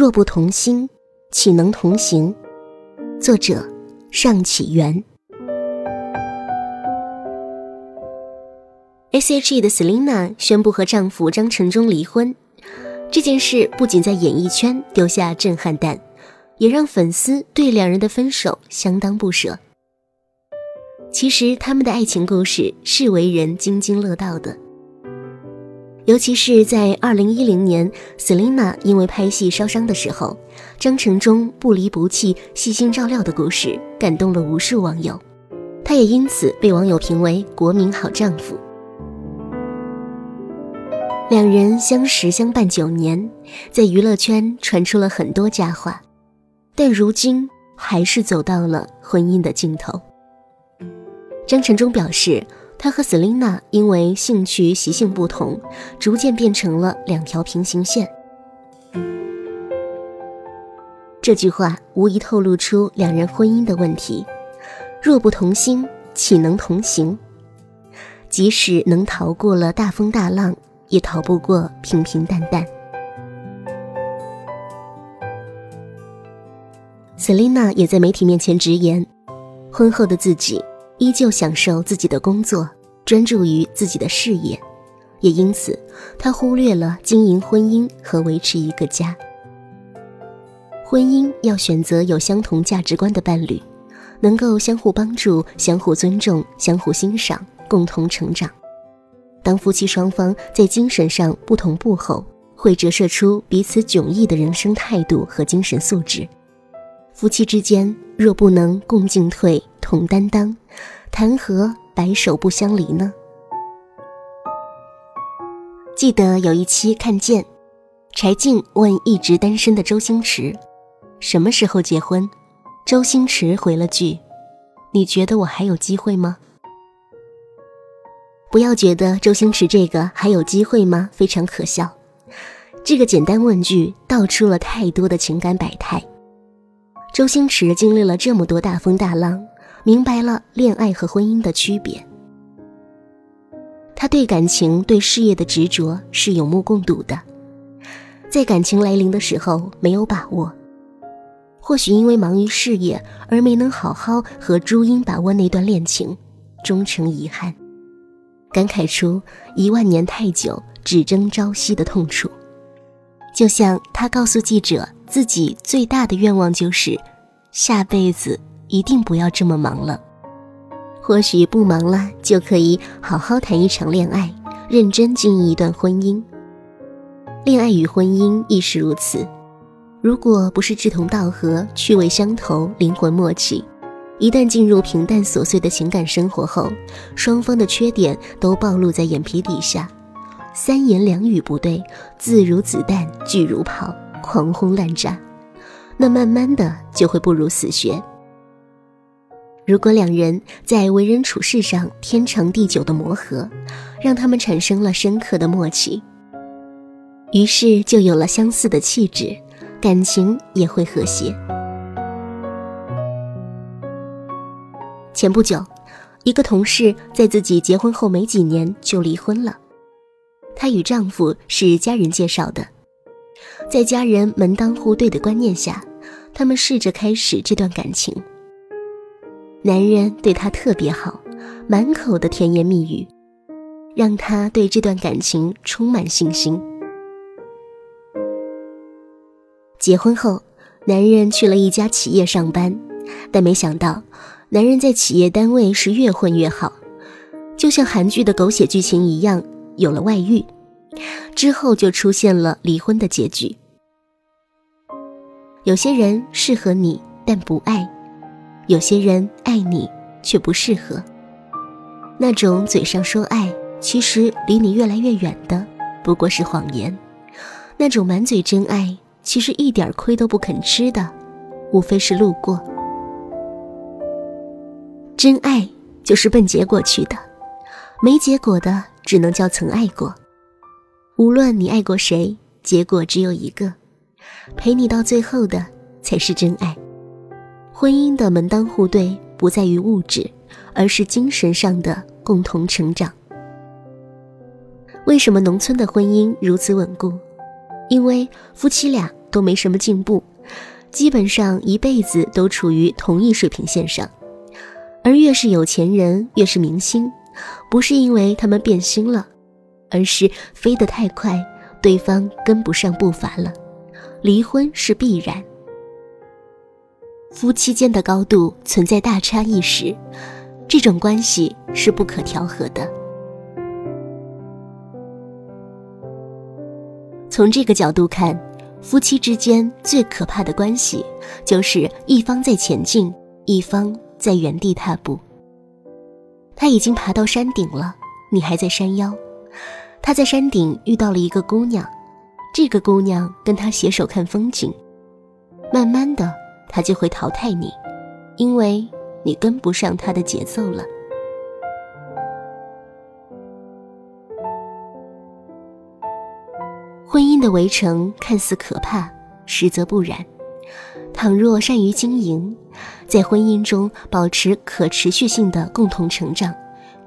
若不同心，岂能同行？作者：尚启源。S.H.E 的 Selina 宣布和丈夫张承忠离婚，这件事不仅在演艺圈丢下震撼弹，也让粉丝对两人的分手相当不舍。其实他们的爱情故事是为人津津乐道的。尤其是在二零一零年，Selina 因为拍戏烧伤的时候，张承忠不离不弃、细心照料的故事，感动了无数网友。他也因此被网友评为国民好丈夫。两人相识相伴九年，在娱乐圈传出了很多佳话，但如今还是走到了婚姻的尽头。张承忠表示。他和 Selina 因为兴趣习性不同，逐渐变成了两条平行线。这句话无疑透露出两人婚姻的问题：若不同心，岂能同行？即使能逃过了大风大浪，也逃不过平平淡淡。Selina 也在媒体面前直言，婚后的自己。依旧享受自己的工作，专注于自己的事业，也因此，他忽略了经营婚姻和维持一个家。婚姻要选择有相同价值观的伴侣，能够相互帮助、相互尊重、相互欣赏、共同成长。当夫妻双方在精神上不同步后，会折射出彼此迥异的人生态度和精神素质。夫妻之间若不能共进退、同担当，谈何白首不相离呢？记得有一期看见，柴静问一直单身的周星驰，什么时候结婚？周星驰回了句：“你觉得我还有机会吗？”不要觉得周星驰这个还有机会吗？非常可笑。这个简单问句道出了太多的情感百态。周星驰经历了这么多大风大浪。明白了恋爱和婚姻的区别，他对感情、对事业的执着是有目共睹的。在感情来临的时候没有把握，或许因为忙于事业而没能好好和朱茵把握那段恋情，终成遗憾，感慨出一万年太久只争朝夕的痛楚。就像他告诉记者，自己最大的愿望就是下辈子。一定不要这么忙了，或许不忙了就可以好好谈一场恋爱，认真经营一段婚姻。恋爱与婚姻亦是如此，如果不是志同道合、趣味相投、灵魂默契，一旦进入平淡琐碎的情感生活后，双方的缺点都暴露在眼皮底下，三言两语不对，字如子弹，句如炮，狂轰滥炸，那慢慢的就会步入死穴。如果两人在为人处事上天长地久的磨合，让他们产生了深刻的默契，于是就有了相似的气质，感情也会和谐。前不久，一个同事在自己结婚后没几年就离婚了，她与丈夫是家人介绍的，在家人门当户对的观念下，他们试着开始这段感情。男人对她特别好，满口的甜言蜜语，让她对这段感情充满信心。结婚后，男人去了一家企业上班，但没想到，男人在企业单位是越混越好，就像韩剧的狗血剧情一样，有了外遇，之后就出现了离婚的结局。有些人适合你，但不爱。有些人爱你却不适合，那种嘴上说爱，其实离你越来越远的不过是谎言；那种满嘴真爱，其实一点亏都不肯吃的，无非是路过。真爱就是奔结果去的，没结果的只能叫曾爱过。无论你爱过谁，结果只有一个，陪你到最后的才是真爱。婚姻的门当户对不在于物质，而是精神上的共同成长。为什么农村的婚姻如此稳固？因为夫妻俩都没什么进步，基本上一辈子都处于同一水平线上。而越是有钱人，越是明星，不是因为他们变心了，而是飞得太快，对方跟不上步伐了，离婚是必然。夫妻间的高度存在大差异时，这种关系是不可调和的。从这个角度看，夫妻之间最可怕的关系，就是一方在前进，一方在原地踏步。他已经爬到山顶了，你还在山腰。他在山顶遇到了一个姑娘，这个姑娘跟他携手看风景，慢慢的。他就会淘汰你，因为你跟不上他的节奏了。婚姻的围城看似可怕，实则不然。倘若善于经营，在婚姻中保持可持续性的共同成长，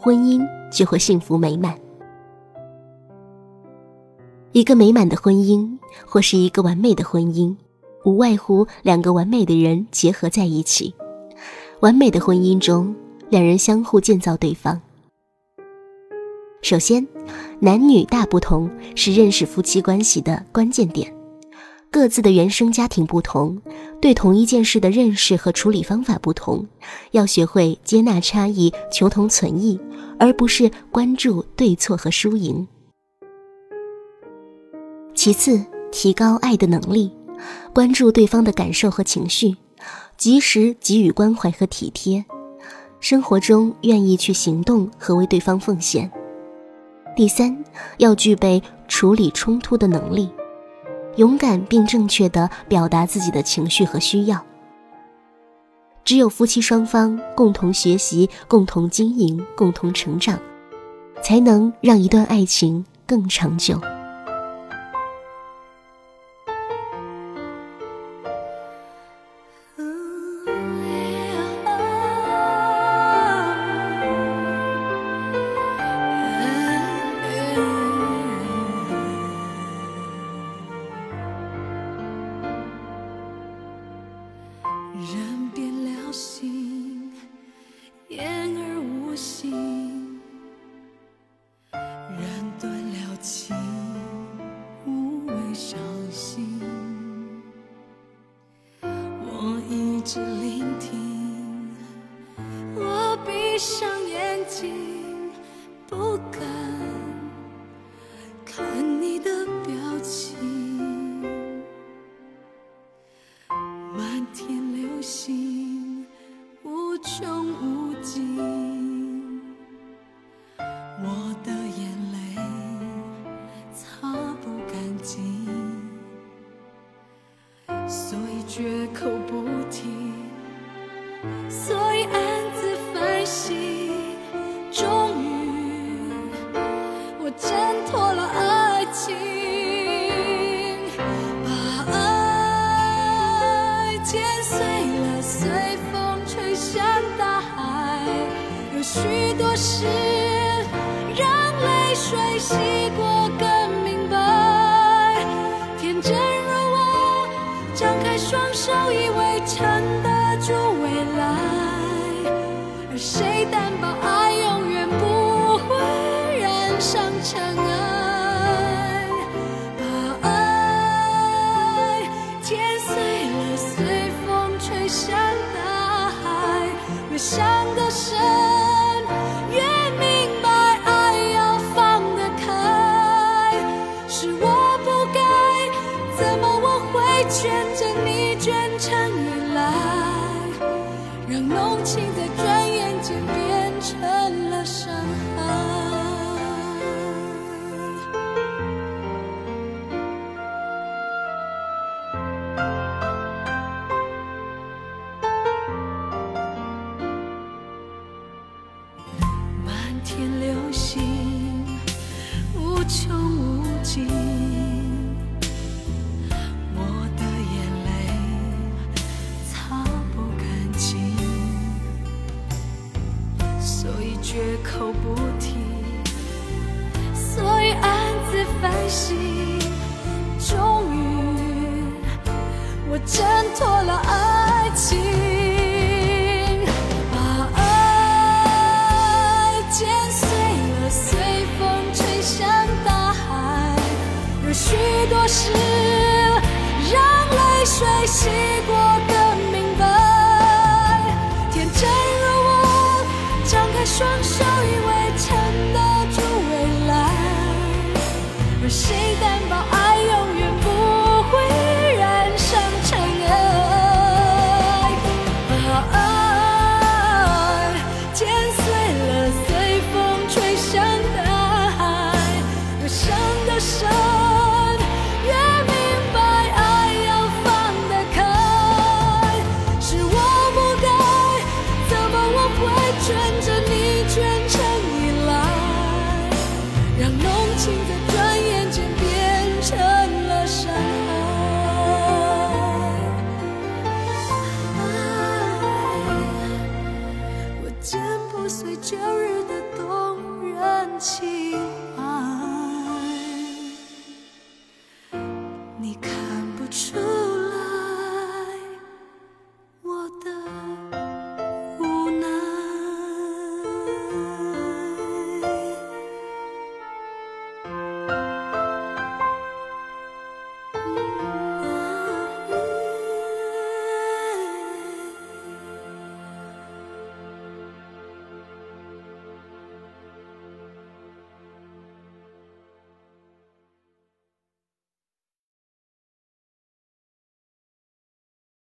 婚姻就会幸福美满。一个美满的婚姻，或是一个完美的婚姻。无外乎两个完美的人结合在一起。完美的婚姻中，两人相互建造对方。首先，男女大不同是认识夫妻关系的关键点。各自的原生家庭不同，对同一件事的认识和处理方法不同，要学会接纳差异，求同存异，而不是关注对错和输赢。其次，提高爱的能力。关注对方的感受和情绪，及时给予关怀和体贴，生活中愿意去行动和为对方奉献。第三，要具备处理冲突的能力，勇敢并正确的表达自己的情绪和需要。只有夫妻双方共同学习、共同经营、共同成长，才能让一段爱情更长久。小心。我一直聆听，我闭上眼睛，不敢看你的表情。满天流星，无穷无尽。许多事让泪水洗过更明白。天真如我张开双手以为撑得住未来。而谁担保爱永远不会染上尘埃？卷着你卷成依赖让浓情在转眼间变成了伤害。心。终于我挣脱了爱情。